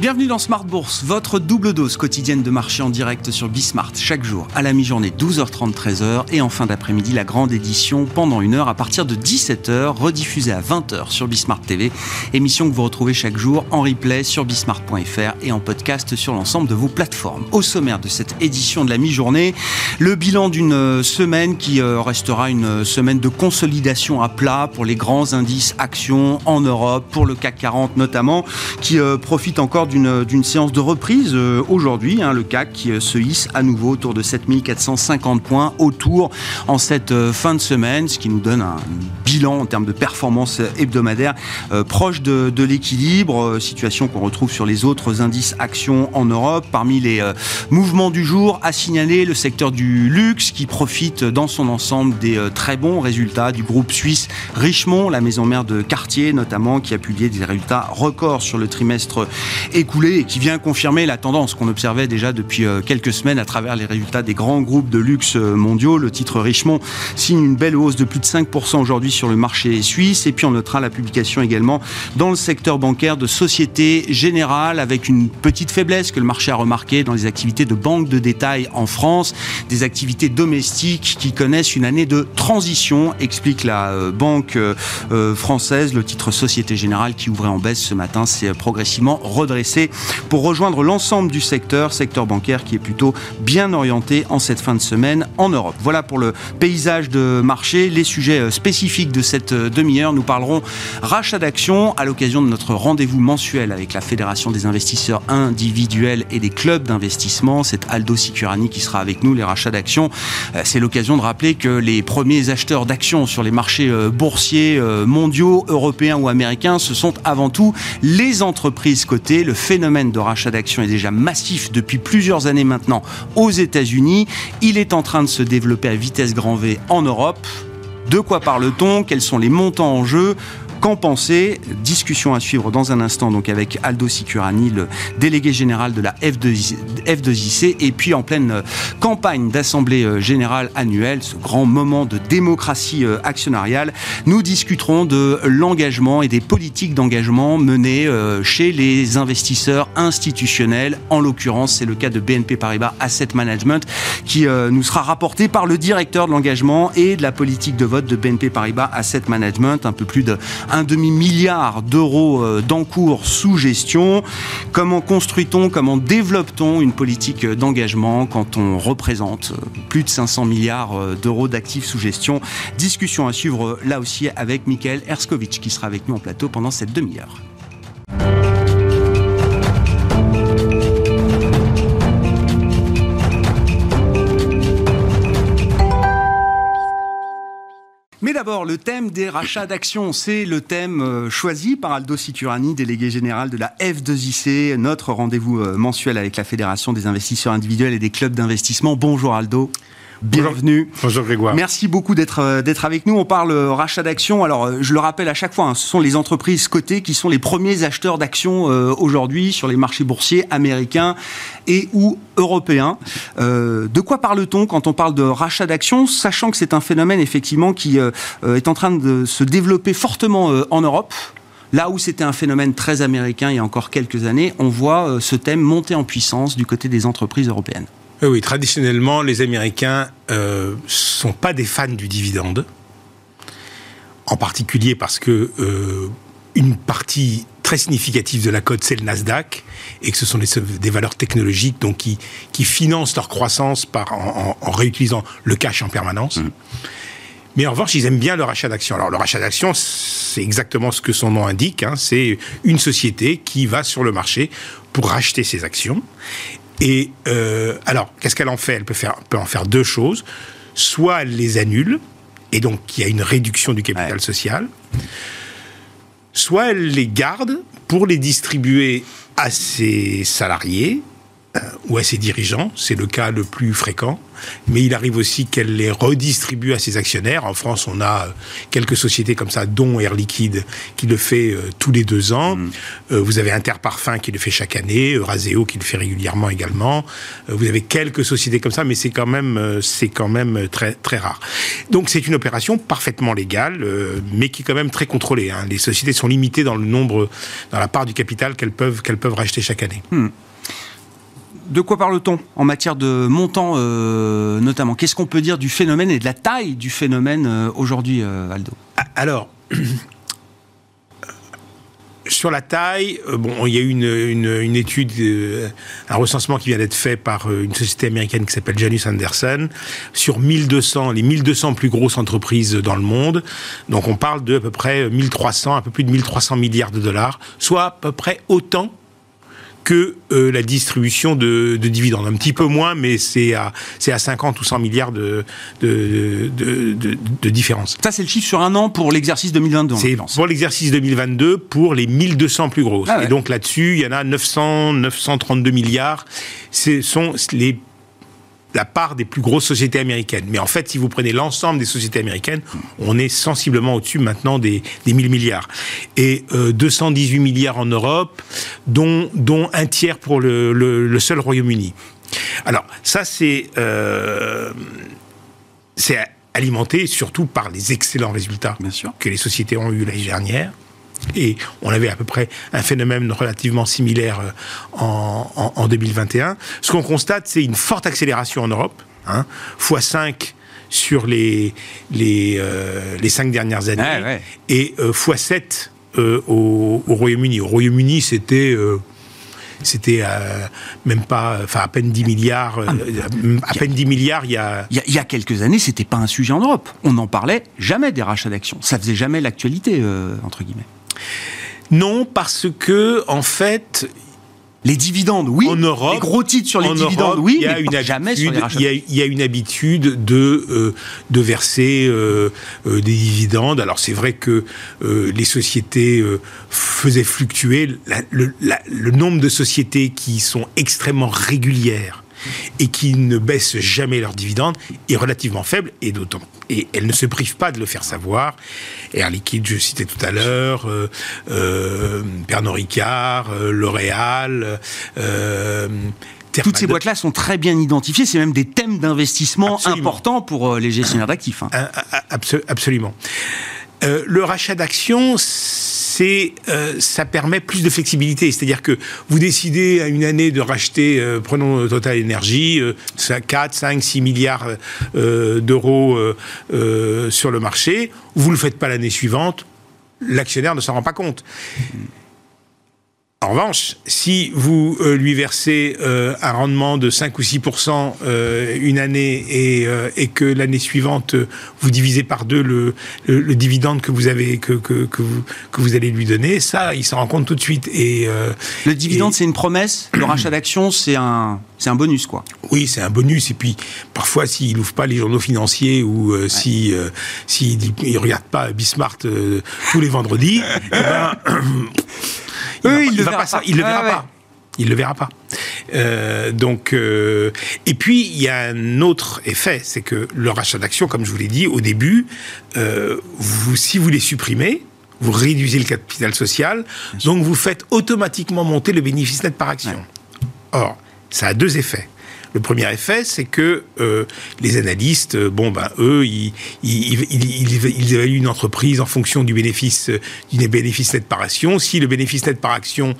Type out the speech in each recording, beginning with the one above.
Bienvenue dans Smart Bourse, votre double dose quotidienne de marché en direct sur Bismart, chaque jour à la mi-journée 12h30 13h et en fin d'après-midi la grande édition pendant une heure à partir de 17h, rediffusée à 20h sur Bismart TV, émission que vous retrouvez chaque jour en replay sur bismart.fr et en podcast sur l'ensemble de vos plateformes. Au sommaire de cette édition de la mi-journée, le bilan d'une semaine qui euh, restera une semaine de consolidation à plat pour les grands indices actions en Europe, pour le CAC 40 notamment, qui euh, profite encore d'une séance de reprise euh, aujourd'hui. Hein, le CAC qui euh, se hisse à nouveau autour de 7450 points autour en cette euh, fin de semaine, ce qui nous donne un bilan en termes de performance hebdomadaire proche de, de l'équilibre, situation qu'on retrouve sur les autres indices actions en Europe. Parmi les mouvements du jour, à signaler le secteur du luxe qui profite dans son ensemble des très bons résultats du groupe suisse Richemont, la maison mère de Cartier notamment, qui a publié des résultats records sur le trimestre écoulé et qui vient confirmer la tendance qu'on observait déjà depuis euh, quelques semaines à travers les résultats des grands groupes de luxe euh, mondiaux. Le titre Richemont signe une belle hausse de plus de 5% aujourd'hui sur le marché suisse. Et puis on notera la publication également dans le secteur bancaire de Société Générale avec une petite faiblesse que le marché a remarqué dans les activités de banque de détail en France, des activités domestiques qui connaissent une année de transition, explique la euh, banque française. Le titre Société Générale qui ouvrait en baisse ce matin s'est progressivement redressé pour rejoindre l'ensemble du secteur, secteur bancaire qui est plutôt bien orienté en cette fin de semaine en Europe. Voilà pour le paysage de marché. Les sujets euh, spécifiques de cette euh, demi-heure, nous parlerons rachat d'actions à l'occasion de notre rendez-vous mensuel avec la Fédération des investisseurs individuels et des clubs d'investissement. C'est Aldo Sicurani qui sera avec nous, les rachats d'actions. Euh, c'est l'occasion de rappeler que les premiers acheteurs d'actions sur les marchés boursiers mondiaux, européens ou américains, ce sont avant tout les entreprises cotées, phénomène de rachat d'actions est déjà massif depuis plusieurs années maintenant aux États-Unis. Il est en train de se développer à vitesse grand V en Europe. De quoi parle-t-on? Quels sont les montants en jeu? Qu'en penser Discussion à suivre dans un instant donc avec Aldo Sicurani, le délégué général de la F2IC, et puis en pleine euh, campagne d'assemblée euh, générale annuelle, ce grand moment de démocratie euh, actionnariale, nous discuterons de l'engagement et des politiques d'engagement menées chez les investisseurs institutionnels. En l'occurrence, c'est le cas de BNP Paribas Asset Management qui nous sera rapporté par le directeur de l'engagement et de la politique de vote de BNP Paribas Asset Management, un peu plus de un demi-milliard d'euros euh, d'encours sous gestion. Comment construit-on, comment développe-t-on une politique d'engagement quand on représente euh, plus de 500 milliards euh, d'euros d'actifs sous gestion? Discussion à suivre là aussi avec Michael Erskovic qui sera avec nous en plateau pendant cette demi-heure. D'abord, le thème des rachats d'actions, c'est le thème euh, choisi par Aldo Siturani, délégué général de la F2IC, notre rendez-vous euh, mensuel avec la Fédération des investisseurs individuels et des clubs d'investissement. Bonjour Aldo. Bienvenue. Bonjour Grégoire. Merci beaucoup d'être euh, d'être avec nous. On parle euh, rachat d'actions. Alors, euh, je le rappelle à chaque fois, hein, ce sont les entreprises cotées qui sont les premiers acheteurs d'actions aujourd'hui sur les marchés boursiers américains et ou européens. de quoi parle-t-on quand on parle de rachat d'actions, sachant que c'est un phénomène effectivement qui est en train de se développer fortement en Europe? Là où c'était un phénomène très américain il y a encore quelques années, on voit ce thème monter en puissance du côté des entreprises européennes. Oui, traditionnellement, les Américains euh, sont pas des fans du dividende, en particulier parce que euh, une partie très significative de la cote, c'est le Nasdaq, et que ce sont des, valeurs technologiques donc qui, qui financent leur croissance par, en, réutilisant le cash en permanence. Mmh. Mais en revanche, ils aiment bien le rachat d'actions. Alors, le rachat d'actions, c'est exactement ce que son nom indique. Hein. c'est une société qui va sur le marché pour racheter ses actions. Et euh, alors, qu'est-ce qu'elle en fait? Elle peut, faire, peut en faire deux choses. Soit elle les annule, et donc il y a une réduction du capital social. Soit elle les garde pour les distribuer à ses salariés ou à ses dirigeants, c'est le cas le plus fréquent, mais il arrive aussi qu'elle les redistribue à ses actionnaires. En France, on a euh, quelques sociétés comme ça, dont Air Liquide, qui le fait euh, tous les deux ans. Mm. Euh, vous avez Interparfum qui le fait chaque année, Euraseo qui le fait régulièrement également. vous avez quelques sociétés comme ça, mais c'est quand même, c'est quand même très, très rare. Donc c'est une opération parfaitement légale, mais qui est quand même très contrôlée. Hein. Les sociétés sont limitées dans le nombre, dans la part du capital qu'elles peuvent, qu'elles peuvent racheter chaque année. Mm de quoi parle-t-on en matière de montant euh, notamment? Qu'est-ce qu'on peut dire du phénomène et de la taille du phénomène euh, aujourd'hui, euh, Aldo? Alors, sur la taille, bon, il y a eu une, étude, un recensement qui vient d'être fait par une société américaine qui s'appelle Janus Anderson sur 1200, les 1200 plus grosses entreprises dans le monde. Donc on parle de à peu près 1300, un peu plus de 1300 milliards de dollars, soit à peu près autant que euh, la distribution de, dividendes. Un petit peu moins, mais c'est à, à 50 ou 100 milliards de, de, de différence. Ça, c'est le chiffre sur un an pour l'exercice 2022. C'est pour l'exercice 2022 pour les 1200 plus grosses. Ah Et donc là-dessus, il y en a 900, 932 milliards. Ce sont les la part des plus grosses sociétés américaines. Mais en fait, si vous prenez l'ensemble des sociétés américaines, on est sensiblement au-dessus maintenant des, des 1000 milliards. Et 218 euh, milliards en Europe, dont, dont un tiers pour le, le, seul Royaume-Uni. Alors, ça, c'est... Euh, c'est alimenté surtout par les excellents résultats que les sociétés ont eu l'année dernière. Et on avait à peu près un phénomène relativement similaire euh, en, 2021. Ce qu'on constate, c'est une forte accélération en Europe, hein, x5 sur les, les, euh, les cinq dernières années, et euh, x7 au, Royaume-Uni. Au Royaume-Uni, c'était c'était même pas, enfin à peine 10 milliards, ah, à peine 10 milliards il y a. Il y a, quelques années, c'était pas un sujet en Europe. On n'en parlait jamais des rachats d'actions. Ça faisait jamais l'actualité entre guillemets. Non, parce que en fait, les dividendes, oui. En Europe, les gros titres sur les dividendes, oui. Il y a une jamais sur les rachats. Il y, a, une habitude de euh, de verser euh, euh, des dividendes. Alors c'est vrai que les sociétés faisaient fluctuer le, le nombre de sociétés qui sont extrêmement régulières et qui ne baissent jamais leurs dividendes est relativement faible et d'autant et elles ne se privent pas de le faire savoir. Air Liquide, je citais tout à l'heure, euh, euh, Pernod Ricard, euh, L'Oréal. toutes ces boîtes-là sont très bien identifiées. C'est même des thèmes d'investissement importants pour les gestionnaires d'actifs. Hein. absolument. le rachat d'actions, c'est euh, ça permet plus de flexibilité. C'est-à-dire que vous décidez à une année de racheter, euh, prenons Total Energy, 4, 5, 6 milliards euh, d'euros sur le marché. Vous ne le faites pas l'année suivante, l'actionnaire ne s'en rend pas compte. En revanche, si vous euh, lui versez euh, un rendement de 5 ou 6% euh, une année et, que l'année suivante vous divisez par deux le, le, dividende que vous avez que, que, que, vous, que vous allez lui donner, ça, il s'en rend compte tout de suite. Et le dividende, c'est une promesse. Le rachat d'actions, c'est un c'est un bonus, quoi. Oui, c'est un bonus. Et puis, parfois, s'il n'ouvre pas les journaux financiers ou si s'il ne regarde pas Bismart tous les vendredis, eh ben, il, ne le verra pas. Il le verra pas. Il le verra pas. donc, euh, et puis il y a un autre effet, c'est que le rachat d'actions, comme je vous l'ai dit au début, euh, vous, si vous les supprimez, vous réduisez le capital social, donc vous faites automatiquement monter le bénéfice net par action. Or, ça a deux effets. Le premier effet, c'est que euh, les analystes, euh, bon, ben, eux, ils, évaluent une entreprise en fonction du bénéfice, euh, du bénéfice net par action. Si le bénéfice net par action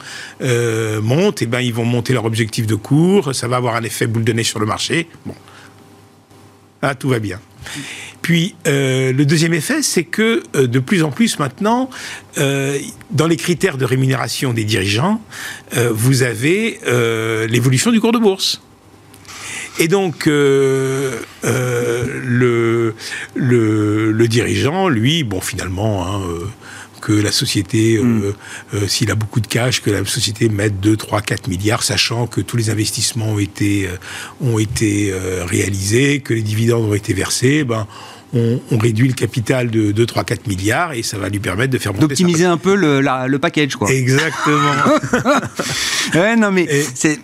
monte, eh ben, ils vont monter leur objectif de cours. Ça va avoir un effet boule de neige sur le marché. Bon. Ah, tout va bien. Puis le deuxième effet, c'est que de plus en plus maintenant, dans les critères de rémunération des dirigeants, vous avez l'évolution du cours de bourse. Et donc, euh, euh, le, le, dirigeant, lui, bon, finalement, hein, euh, que la société, mm. s'il a beaucoup de cash, que la société mette 2, 3, 4 milliards, sachant que tous les investissements ont été, ont été réalisés, que les dividendes ont été versés, ben, on, réduit le capital de 2, 3, 4 milliards et ça va lui permettre de faire monter D'optimiser un peu le, le package, quoi. Exactement. ouais, non, mais c'est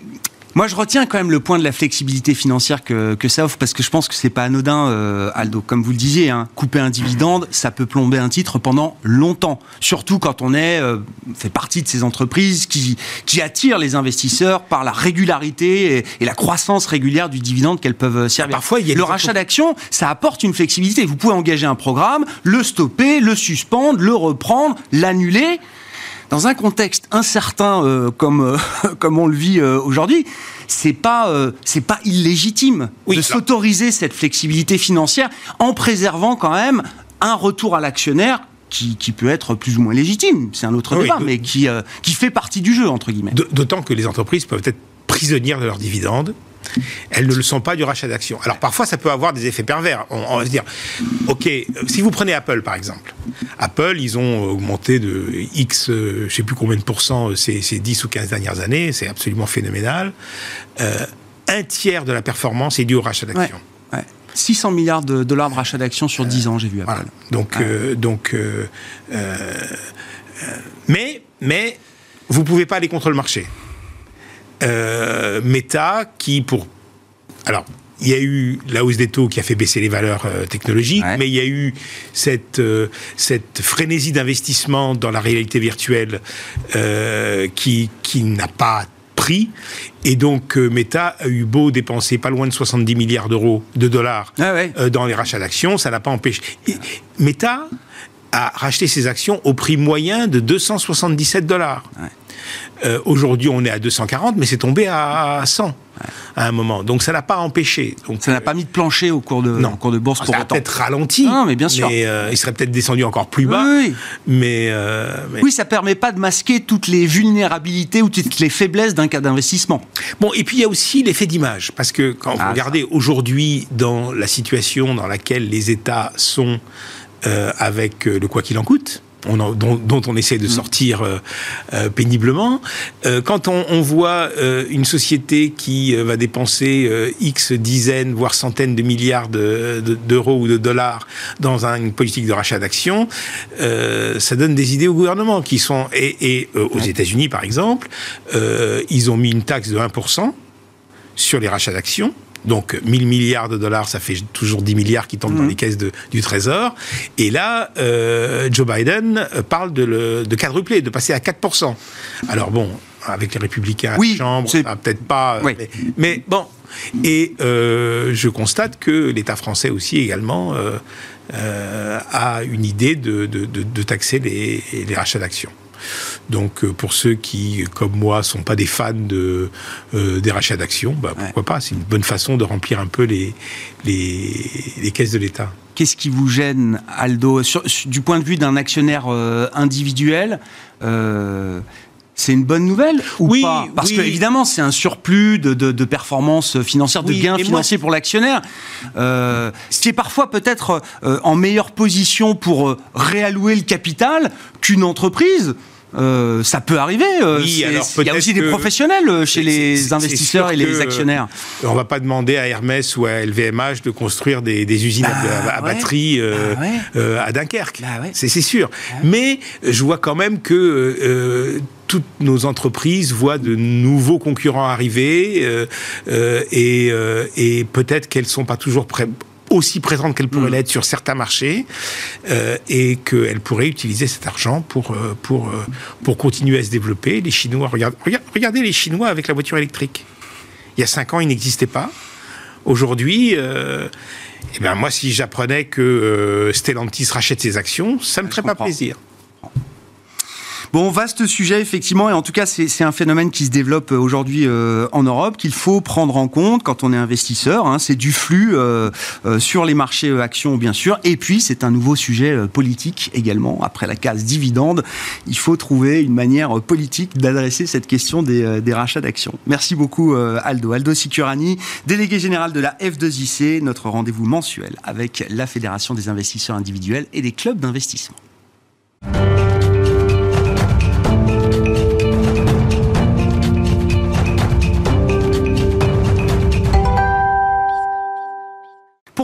Moi, je retiens quand même le point de la flexibilité financière que, que ça offre, parce que je pense que c'est pas anodin, euh, Aldo. Comme vous le disiez, hein, couper un dividende, ça peut plomber un titre pendant longtemps. Surtout quand on est euh, fait partie de ces entreprises qui, qui attirent les investisseurs par la régularité et, et la croissance régulière du dividende qu'elles peuvent servir. Parfois, il y a le rachat d'actions, ça apporte une flexibilité. Vous pouvez engager un programme, le stopper, le suspendre, le reprendre, l'annuler dans un contexte incertain euh, comme, euh, comme on le vit euh, aujourd'hui, c'est pas c'est pas illégitime de s'autoriser cette flexibilité financière en préservant quand même un retour à l'actionnaire qui, qui, peut être plus ou moins légitime, c'est un autre débat, mais qui, qui fait partie du jeu, entre guillemets. D'autant que les entreprises peuvent être prisonnières de leurs dividendes elles ne le sont pas du rachat d'actions. Alors parfois, ça peut avoir des effets pervers. On, va se dire, ok, si vous prenez Apple par exemple, Apple, ils ont augmenté de X, euh, je ne sais plus combien de pourcents euh, ces, 10 ou 15 dernières années, c'est absolument phénoménal. Euh, un tiers de la performance est dû au rachat d'actions. 600 milliards de dollars de rachat d'actions sur 10 ans, j'ai vu Apple. Donc, donc mais, mais vous ne pouvez pas aller contre le marché. Euh, Meta qui, pour. Alors, il y a eu la hausse des taux qui a fait baisser les valeurs euh, technologiques, mais il y a eu cette, euh, cette frénésie d'investissement dans la réalité virtuelle qui, qui n'a pas pris. Et donc, Meta a eu beau dépenser pas loin de 70 milliards d'euros, de dollars, ah dans les rachats d'actions, ça n'a pas empêché. Meta a racheté ses actions au prix moyen de 277 dollars. Euh, aujourd'hui, on est à 240, mais c'est tombé à 100 à un moment. Donc ça n'a pas empêché. Donc, ça n'a pas mis de plancher au cours de, non. cours de bourse pour ça autant. Ça a peut-être ralenti. Non, mais bien sûr. Mais, euh, il serait peut-être descendu encore plus bas. Oui, Mais, euh, mais, Oui, ça permet pas de masquer toutes les vulnérabilités ou toutes les faiblesses d'un cas d'investissement. Bon, et puis il y a aussi l'effet d'image. Parce que quand vous ah, regardez aujourd'hui dans la situation dans laquelle les États sont avec le quoi qu'il en coûte, dont, on essaie de mm. sortir euh, euh, péniblement. Euh, quand on, voit une société qui va dépenser X dizaines, voire centaines de milliards d'euros ou de dollars dans une politique de rachat d'actions, ça donne des idées au gouvernement qui sont... Et, aux États-Unis, par exemple, ils ont mis une taxe de 1% sur les rachats d'actions donc 1000 milliards de dollars, ça fait toujours 10 milliards qui tombent dans mmh. les caisses du Trésor. Et là, euh, Joe Biden euh, parle de, le, de quadrupler, de passer à 4%. Alors bon, avec les républicains oui, à la Chambre, peut-être pas. Euh, mais, bon. Et je constate que l'État français aussi également a une idée de, de, taxer les, les rachats d'actions. Donc euh, pour ceux qui, comme moi, sont pas des fans de, euh, des rachats d'actions, bah, pourquoi pas C'est une bonne façon de remplir un peu les, les, caisses de l'État. Qu'est-ce qui vous gêne, Aldo Du point de vue d'un actionnaire euh, individuel, c'est une bonne nouvelle ou oui, pas? Parce que évidemment, c'est un surplus de, de, performance financière, de gains financiers pour l'actionnaire, euh, ce qui est parfois peut-être en meilleure position pour réallouer le capital qu'une entreprise euh, ça peut arriver. Euh, il y a aussi des professionnels euh, chez les investisseurs et les actionnaires. On va pas demander à Hermès ou à LVMH de construire des, usines à, bah batterie bah à Dunkerque. Bah c'est sûr. Mais je vois quand même que toutes nos entreprises voient de nouveaux concurrents arriver et, et peut-être qu'elles sont pas toujours prêtes aussi présente qu'elle pourrait mm. l'être sur certains marchés euh, et qu'elle pourrait utiliser cet argent pour, euh, pour, euh, pour continuer à se développer. Les Chinois, regardez, regardez les Chinois avec la voiture électrique. Il y a cinq ans, ils n'existaient pas. Aujourd'hui, eh ben moi, si j'apprenais que Stellantis rachète ses actions, ça me ferait pas plaisir. Bon, vaste sujet, effectivement, et en tout cas, c'est un phénomène qui se développe euh, aujourd'hui euh, en Europe, qu'il faut prendre en compte quand on est investisseur. Hein. c'est du flux euh, sur les marchés actions, bien sûr, et puis c'est un nouveau sujet politique également. Après la case dividende, il faut trouver une manière politique d'adresser cette question des, des rachats d'actions. Merci beaucoup, Aldo. Aldo Sicurani, délégué général de la F2IC, notre rendez-vous mensuel avec la Fédération des investisseurs individuels et des clubs d'investissement.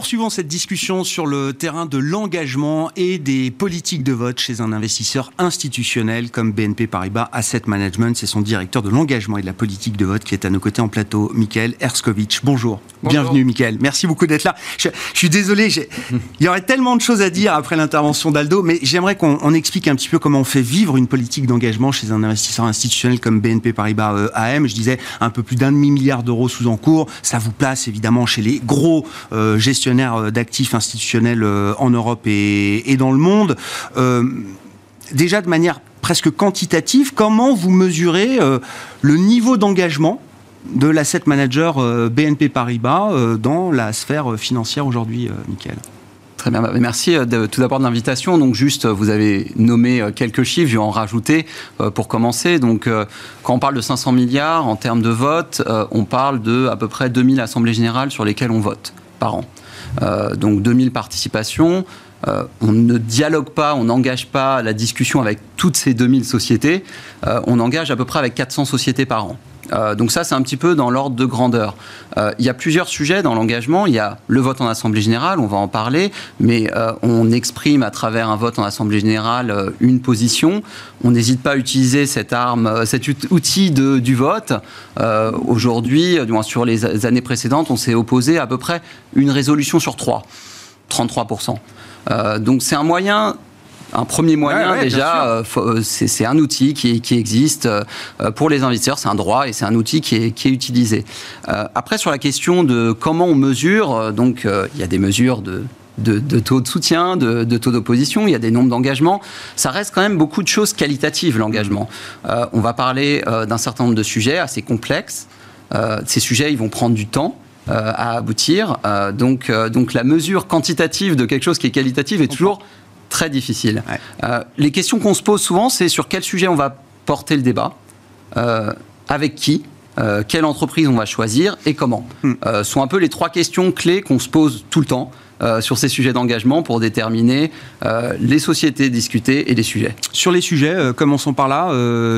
Poursuivons cette discussion sur le terrain de l'engagement et des politiques de vote chez un investisseur institutionnel comme BNP Paribas Asset Management. C'est son directeur de l'engagement et de la politique de vote qui est à nos côtés en plateau, Michael Erskovic. Bonjour. Bienvenue, Michael. Merci beaucoup d'être là. Je, suis désolé, il y aurait tellement de choses à dire après l'intervention d'Aldo, mais j'aimerais qu'on explique un petit peu comment on fait vivre une politique d'engagement chez un investisseur institutionnel comme BNP Paribas euh, AM. Je disais un peu plus d'un demi-milliard d'euros sous encours. Ça vous place évidemment chez les gros euh, gestionnaires euh, d'actifs institutionnels euh, en Europe et, dans le monde. déjà de manière presque quantitative, comment vous mesurez le niveau d'engagement de l'asset manager BNP Paribas dans la sphère financière aujourd'hui, Michael Très bien, merci tout d'abord de l'invitation. Donc juste, vous avez nommé quelques chiffres, je vais en rajouter pour commencer. Donc quand on parle de 500 milliards en termes de vote, on parle de à peu près 2000 assemblées générales sur lesquelles on vote par an. Euh, donc 2000 participations. Euh, on ne dialogue pas, on n'engage pas la discussion avec toutes ces 2000 sociétés. Euh, on engage à peu près avec 400 sociétés par an. Euh, donc ça, c'est un petit peu dans l'ordre de grandeur. Euh, il y a plusieurs sujets dans l'engagement. Il y a le vote en Assemblée générale, on va en parler, mais euh, on exprime à travers un vote en Assemblée générale une position. On n'hésite pas à utiliser cet outil du vote. Aujourd'hui, sur les années précédentes, on s'est opposé à peu près une résolution sur trois, 33%. donc c'est un moyen un premier moyen déjà, euh, euh, c'est un outil qui, existe euh, pour les investisseurs, c'est un droit et c'est un outil qui est, utilisé. après, sur la question de comment on mesure, donc il y a des mesures de, taux de soutien, de, taux d'opposition, il y a des nombres d'engagements. Ça reste quand même beaucoup de choses qualitatives, l'engagement. on va parler d'un certain nombre de sujets assez complexes. ces sujets, ils vont prendre du temps. à aboutir. donc, donc la mesure quantitative de quelque chose qui est qualitatif est toujours très difficile. Euh, les questions qu'on se pose souvent, c'est sur quel sujet on va porter le débat, euh, avec qui, euh, quelle entreprise on va choisir et comment. Hmm. sont un peu les trois questions clés qu'on se pose tout le temps. sur ces sujets d'engagement pour déterminer les sociétés discutées et les sujets. Sur les sujets, commençons par là,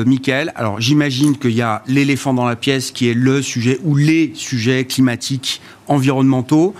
Michael. Alors j'imagine qu'il y a l'éléphant dans la pièce qui est le sujet ou les sujets climatiques environnementaux.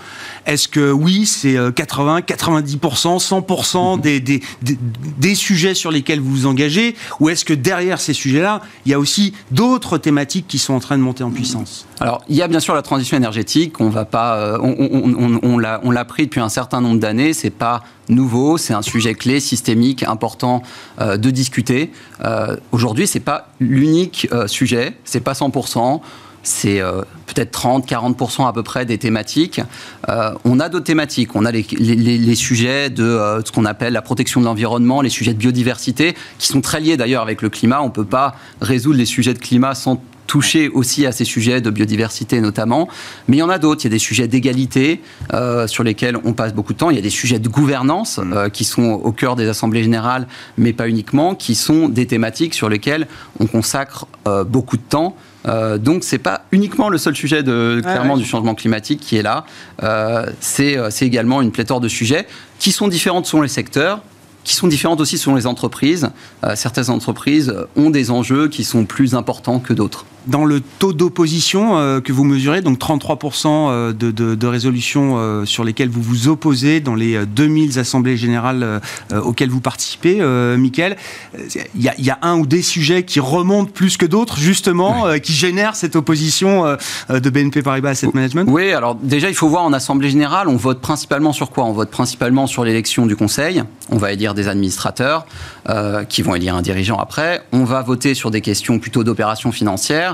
Est-ce que oui, c'est 80, 90%, 100% des, des, des, sujets sur lesquels vous vous engagez Ou est-ce que derrière ces sujets-là, il y a aussi d'autres thématiques qui sont en train de monter en puissance? Alors, il y a bien sûr la transition énergétique. On va pas, euh, on, on, on l'a pris depuis un certain nombre d'années. C'est pas nouveau, c'est un sujet clé, systémique, important euh, de discuter. Euh, Aujourd'hui, c'est pas l'unique euh, sujet, c'est pas 100% c'est euh, peut-être 30-40% à peu près des thématiques. Euh, on a d'autres thématiques. On a les, sujets de euh, ce qu'on appelle la protection de l'environnement, les sujets de biodiversité, qui sont très liés d'ailleurs avec le climat. On ne peut pas résoudre les sujets de climat sans toucher aussi à ces sujets de biodiversité notamment. Mais il y en a d'autres. Il y a des sujets d'égalité sur lesquels on passe beaucoup de temps. Il y a des sujets de gouvernance mmh. qui sont au cœur des assemblées générales, mais pas uniquement, qui sont des thématiques sur lesquelles on consacre beaucoup de temps. Euh, donc c'est pas uniquement le seul sujet de clairement du changement climatique qui est là. Euh, euh, c'est également une pléthore de sujets qui sont différents selon les secteurs, qui sont différentes aussi selon les entreprises. certaines entreprises ont des enjeux qui sont plus importants que d'autres dans le taux d'opposition euh, que vous mesurez, donc 33% euh, de, de, de, résolutions euh, sur lesquelles vous vous opposez dans les 2000 assemblées générales auxquelles vous participez, Michael, il y, y, a un ou des sujets qui remontent plus que d'autres, justement, qui génèrent cette opposition de BNP Paribas Asset Management? Oui, alors déjà, il faut voir en assemblée générale, on vote principalement sur quoi? On vote principalement sur l'élection du conseil, on va élire des administrateurs qui vont élire un dirigeant après, on va voter sur des questions plutôt d'opérations financières,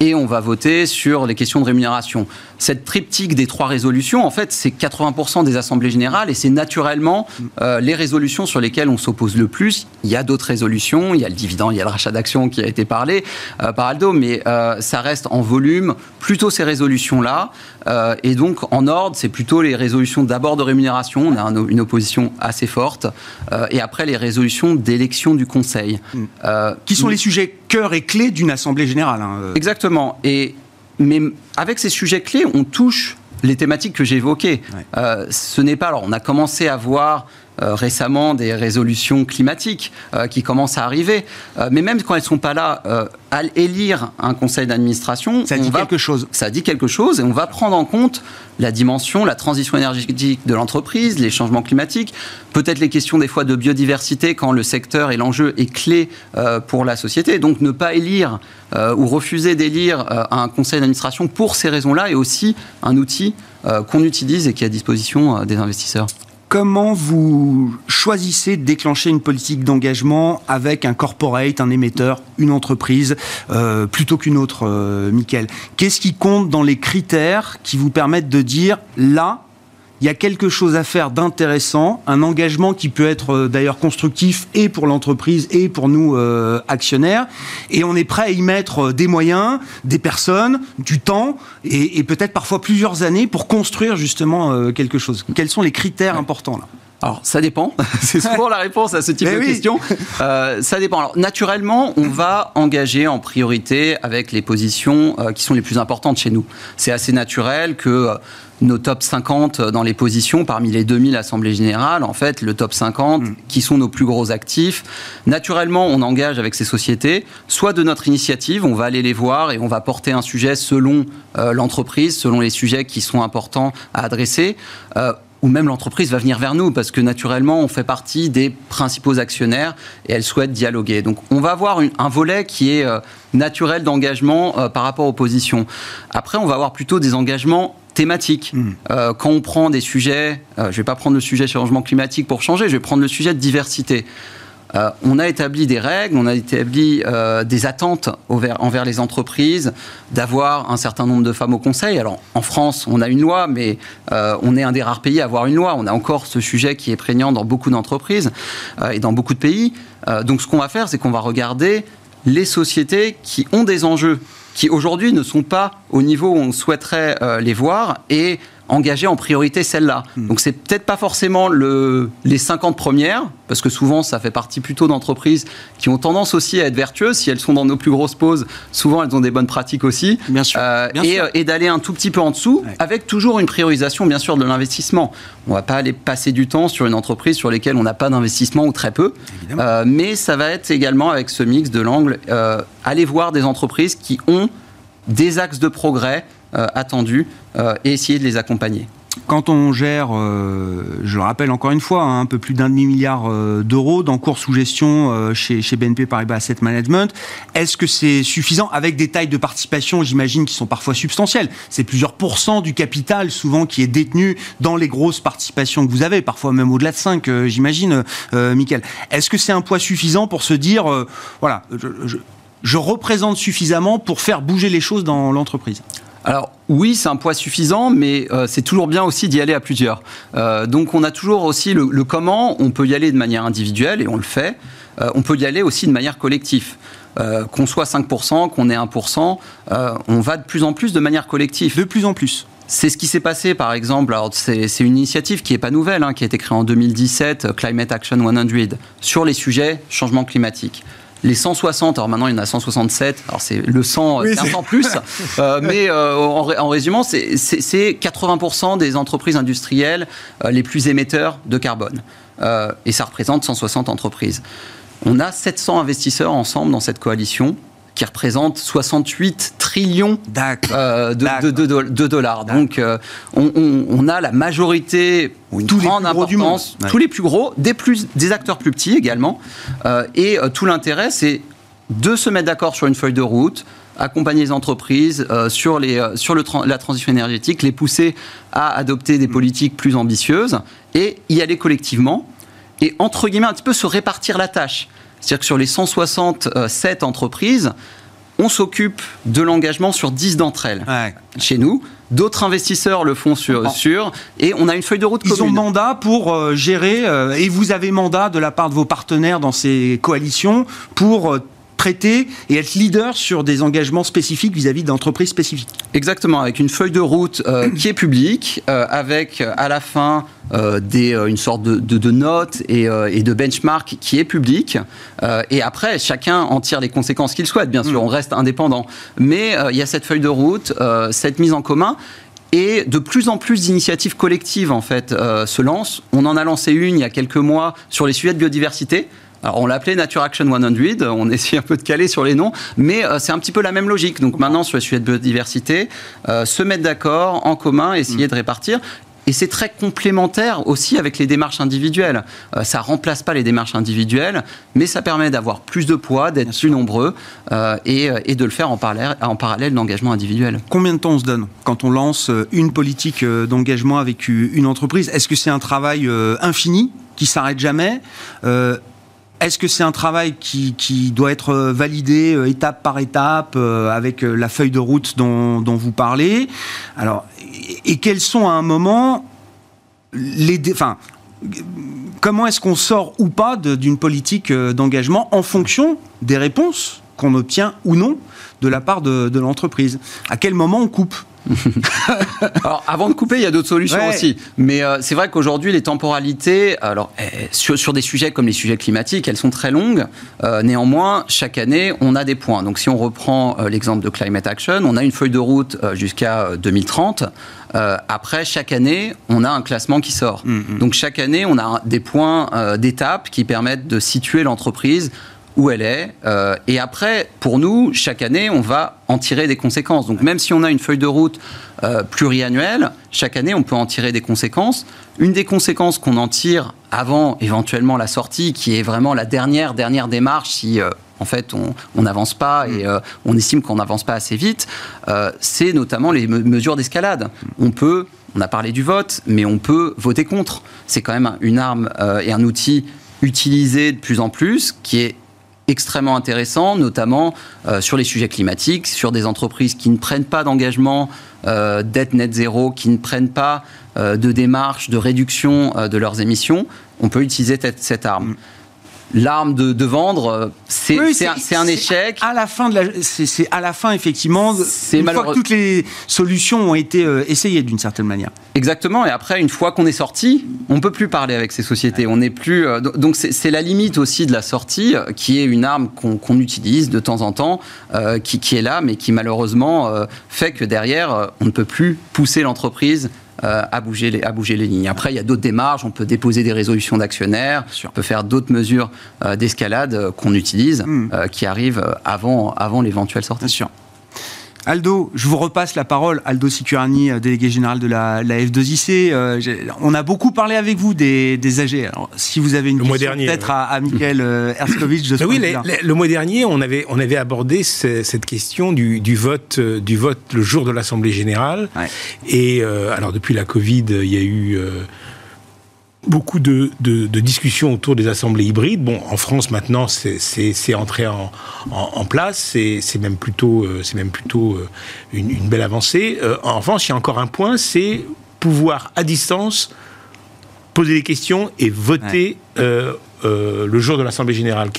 et on va voter sur les questions de rémunération. Cette triptyque des trois résolutions, en fait, c'est 80% des assemblées générales et c'est naturellement euh, les résolutions sur lesquelles on s'oppose le plus. Il y a d'autres résolutions, il y a le dividende, il y a le rachat d'actions qui a été parlé euh, par Aldo, mais euh, ça reste en volume plutôt ces résolutions-là. et donc, en ordre, c'est plutôt les résolutions d'abord de rémunération, on a une opposition assez forte, et après les résolutions d'élection du Conseil. Mm. qui sont les sujets cœur et clés d'une assemblée générale hein, Exactement. Et mais avec ces sujets clés, on touche les thématiques que j'ai évoquées. Euh, ce n'est pas. Alors, on a commencé à voir récemment des résolutions climatiques qui commencent à arriver. mais même quand elles ne sont pas là, à élire un conseil d'administration, ça dit quelque chose. Ça dit quelque chose et on va prendre en compte la dimension, la transition énergétique de l'entreprise, les changements climatiques, peut-être les questions des fois de biodiversité quand le secteur et l'enjeu est clé pour la société. Donc ne pas élire ou refuser d'élire un conseil d'administration pour ces raisons-là est aussi un outil euh, qu'on utilise et qui est à disposition euh, des investisseurs. Comment vous choisissez de déclencher une politique d'engagement avec un corporate, un émetteur, une entreprise, euh, plutôt qu'une autre, euh, Qu'est-ce qui compte dans les critères qui vous permettent de dire là, il y a quelque chose à faire d'intéressant, un engagement qui peut être euh, d'ailleurs constructif et pour l'entreprise et pour nous euh, actionnaires, et on est prêt à y mettre euh, des moyens, des personnes, du temps et, peut-être parfois plusieurs années pour construire justement quelque chose. Quels sont les critères importants là? Alors, ça dépend. C'est souvent la réponse à ce type de question. ça dépend. Alors, naturellement, on va engager en priorité avec les positions qui sont les plus importantes chez nous. C'est assez naturel que nos top 50 dans les positions parmi les 2000 assemblées générales, en fait, le top 50 mm. qui sont nos plus gros actifs. Naturellement, on engage avec ces sociétés, soit de notre initiative, on va aller les voir et on va porter un sujet selon euh, l'entreprise, selon les sujets qui sont importants à adresser. Euh, ou même l'entreprise va venir vers nous parce que naturellement on fait partie des principaux actionnaires et elle souhaite dialoguer. Donc on va avoir un volet qui est euh, naturel d'engagement par rapport aux positions. Après on va avoir plutôt des engagements thématique. Hmm. Euh, quand on prend des sujets, euh, je ne vais pas prendre le sujet changement climatique pour changer, je vais prendre le sujet de diversité. Euh, on a établi des règles, on a établi des attentes envers, les entreprises, d'avoir un certain nombre de femmes au conseil. Alors en France, on a une loi, mais on est un des rares pays à avoir une loi. On a encore ce sujet qui est prégnant dans beaucoup d'entreprises et dans beaucoup de pays. donc ce qu'on va faire, c'est qu'on va regarder les sociétés qui ont des enjeux qui aujourd'hui ne sont pas au niveau où on souhaiterait euh, les voir et engager en priorité celle-là. Hmm. Donc c'est peut-être pas forcément le, les 50 premières, parce que souvent ça fait partie plutôt d'entreprises qui ont tendance aussi à être vertueuses. Si elles sont dans nos plus grosses pauses, souvent elles ont des bonnes pratiques aussi. Bien sûr. Euh, et, euh, et d'aller un tout petit peu en dessous, avec toujours une priorisation bien sûr de l'investissement. On va pas aller passer du temps sur une entreprise sur laquelle on n'a pas d'investissement ou très peu. Euh, mais ça va être également avec ce mix de l'angle, aller voir des entreprises qui ont des axes de progrès attendus euh, et essayer de les accompagner. Quand on gère, euh, je le rappelle encore une fois, hein, un peu plus d'un demi-milliard d'euros d'encours sous gestion chez, BNP Paribas Asset Management, est-ce que c'est suffisant avec des tailles de participation, j'imagine, qui sont parfois substantielles? C'est plusieurs pourcents du capital, souvent, qui est détenu dans les grosses participations que vous avez, parfois même au-delà de 5, j'imagine, Michael. Est-ce que c'est un poids suffisant pour se dire, voilà, je représente suffisamment pour faire bouger les choses dans l'entreprise? Alors oui, c'est un poids suffisant, mais euh, c'est toujours bien aussi d'y aller à plusieurs. Euh, donc on a toujours aussi le, comment, on peut y aller de manière individuelle, et on le fait, euh, on peut y aller aussi de manière collective. qu'on soit 5%, qu'on ait 1%, on va de plus en plus de manière collective. De plus en plus c'est ce qui s'est passé, par exemple. c'est une initiative qui n'est pas nouvelle, hein, qui a été créée en 2017, Climate Action 100, sur les sujets changement climatique les 160, alors maintenant il y en a 167, alors c'est le 100, oui, 500 plus, euh, mais euh, en, résumant, c'est 80% des entreprises industrielles euh, les plus émetteurs de carbone. et ça représente 160 entreprises. On a 700 investisseurs ensemble dans cette coalition qui représente 68 trillions euh, de, dollars. Donc, euh, on, a la majorité, tous grande importance, tous les plus gros, des, plus, des acteurs plus petits également. Euh, et tout l'intérêt, c'est de se mettre d'accord sur une feuille de route, accompagner les entreprises sur, les, sur le la transition énergétique, les pousser à adopter des politiques plus ambitieuses et y aller collectivement. Et entre guillemets, un petit peu se répartir la tâche. C'est-à-dire que sur les 167 entreprises, on s'occupe de l'engagement sur 10 d'entre elles chez nous. D'autres investisseurs le font sur, sur, et on a une feuille de route Ils ont mandat pour euh, gérer, euh, et vous avez mandat de la part de vos partenaires dans ces coalitions pour euh, traiter et être leader sur des engagements spécifiques vis-à-vis d'entreprises spécifiques. Exactement, avec une feuille de route euh, qui est publique, euh, avec euh, à la fin des, une sorte de, de, notes et, et, de benchmark qui est publique. et après, chacun en tire les conséquences qu'il souhaite. Bien sûr, mm. on reste indépendant. Mais il y a cette feuille de route, cette mise en commun Et de plus en plus d'initiatives collectives en fait euh, se lancent. On en a lancé une il y a quelques mois sur les sujets de biodiversité. Alors, on l'appelait Nature Action 100, on essaie un peu de caler sur les noms, mais euh, c'est un petit peu la même logique. Donc maintenant, sur les sujets de biodiversité, euh, se mettre d'accord en commun, essayer de répartir. Et c'est très complémentaire aussi avec les démarches individuelles. Euh, ça remplace pas les démarches individuelles, mais ça permet d'avoir plus de poids, d'être plus nombreux euh, et, euh, et, de le faire en parallèle, en parallèle d'engagement individuel. Combien de temps on se donne quand on lance une politique d'engagement avec une entreprise? Est-ce que c'est un travail infini qui s'arrête jamais? Est-ce que c'est un travail qui, doit être validé étape par étape avec la feuille de route dont, vous parlez? Et quels sont à un moment les. Enfin, comment est-ce qu'on sort ou pas d'une politique euh, d'engagement en fonction des réponses qu'on obtient ou non de la part de l'entreprise? À quel moment on coupe? alors, avant de couper, il y a d'autres solutions aussi. Mais euh, c'est vrai qu'aujourd'hui, les temporalités, alors eh, sur, sur, des sujets comme les sujets climatiques, elles sont très longues. Euh, néanmoins, chaque année, on a des points. Donc, si on reprend euh, l'exemple de Climate Action, on a une feuille de route jusqu'à 2030. après, chaque année, on a un classement qui sort. Mm, mm. Donc, chaque année, on a des points d'étape qui permettent de situer l'entreprise où elle est. Euh, et après, pour nous, chaque année, on va en tirer des conséquences. Donc même si on a une feuille de route euh, pluriannuelle, chaque année, on peut en tirer des conséquences. Une des conséquences qu'on en tire avant éventuellement la sortie, qui est vraiment la dernière, dernière démarche, si euh, en fait on n'avance pas et on estime qu'on n'avance pas assez vite, c'est notamment les mesures d'escalade. On peut on a parlé du vote, mais on peut voter contre. C'est quand même une arme et un outil utilisé de plus en plus, qui est extrêmement intéressant, notamment euh, sur les sujets climatiques, sur des entreprises qui ne prennent pas d'engagement euh, d'être net zéro, qui ne prennent pas euh, de démarche de réduction de leurs émissions. On peut utiliser cette arme. L'arme de, vendre, euh, c'est un, échec. À la fin de la, c'est à la fin effectivement. Une fois que toutes les solutions ont été euh, essayées d'une certaine manière. Exactement. Et après, une fois qu'on est sorti, on peut plus parler avec ces sociétés. On n'est plus. Euh, donc c'est la limite aussi de la sortie, qui est une arme qu'on utilise de temps en temps, qui, qui, est là, mais qui malheureusement fait que derrière, on ne peut plus pousser l'entreprise euh, à, bouger les, à bouger les lignes. Après, il y a d'autres démarches, on peut déposer des résolutions d'actionnaires, on peut faire d'autres mesures euh, d'escalade euh, qu'on utilise, hmm. qui arrivent avant, avant l'éventuelle sortie. Bien sûr. Aldo, je vous repasse la parole. Aldo Sicurani, euh, délégué général de la, F2IC. Euh, on a beaucoup parlé avec vous des, AG. Alors, si vous avez une le question peut-être à, à Michael euh, Erskovitch de Oui, le mois dernier, on avait, on avait abordé cette question du, vote, du vote le jour de l'Assemblée générale. Et alors, depuis la Covid, il y a eu beaucoup de, discussions autour des assemblées hybrides. Bon, en France maintenant, c'est entré en, en, place, c'est même plutôt, euh, c'est même plutôt euh, une, belle avancée. Euh, en revanche, il y a encore un point, c'est pouvoir à distance poser des questions et voter. le jour de l'Assemblée générale.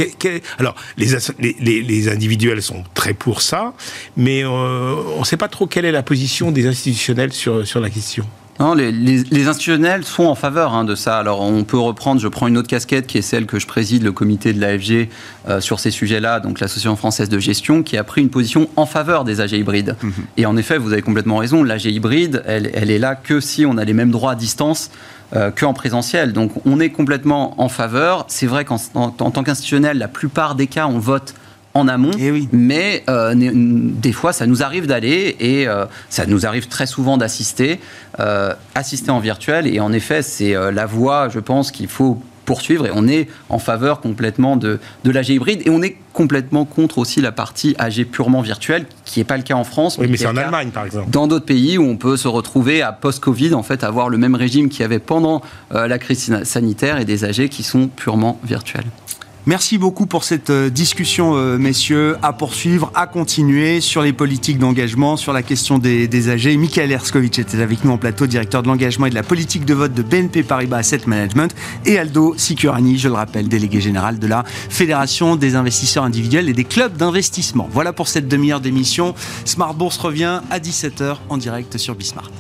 alors, les, les, les, individuels sont très pour ça, mais on ne sait pas trop quelle est la position des institutionnels sur, sur la question. Non, les, les, institutionnels sont en faveur hein, de ça. Alors on peut reprendre, je prends une autre casquette qui est celle que je préside, le comité de l'AFG euh, sur ces sujets-là, donc l'Association française de gestion, qui a pris une position en faveur des AG hybrides. Mhm. Et en effet, vous avez complètement raison, l'AG hybride, elle, elle, est là que si on a les mêmes droits à distance euh, qu'en présentiel. Donc on est complètement en faveur. C'est vrai qu'en en tant qu'institutionnel, la plupart des cas, on vote en amont, eh mais euh, des fois ça nous arrive d'aller et euh, ça nous arrive très souvent d'assister, euh, assister en virtuel et en effet c'est la voie je pense qu'il faut poursuivre et on est en faveur complètement de, de l'AG hybride et on est complètement contre aussi la partie AG purement virtuelle qui n'est pas le cas en France. Oui, mais, c'est en Allemagne par exemple. Dans d'autres pays où on peut se retrouver à post-Covid en fait avoir le même régime qu'il y avait pendant la crise sanitaire et des AG qui sont purement virtuels. Merci beaucoup pour cette euh, discussion, euh, messieurs. À poursuivre, à continuer sur les politiques d'engagement, sur la question des, des AG. Michael Erskovic était avec nous en plateau, directeur de l'engagement et de la politique de vote de BNP Paribas Asset Management. Et Aldo Sicurani, je le rappelle, délégué général de la Fédération des investisseurs individuels et des clubs d'investissement. Voilà pour cette demi-heure d'émission. Smart Bourse revient à 17h en direct sur Bismart.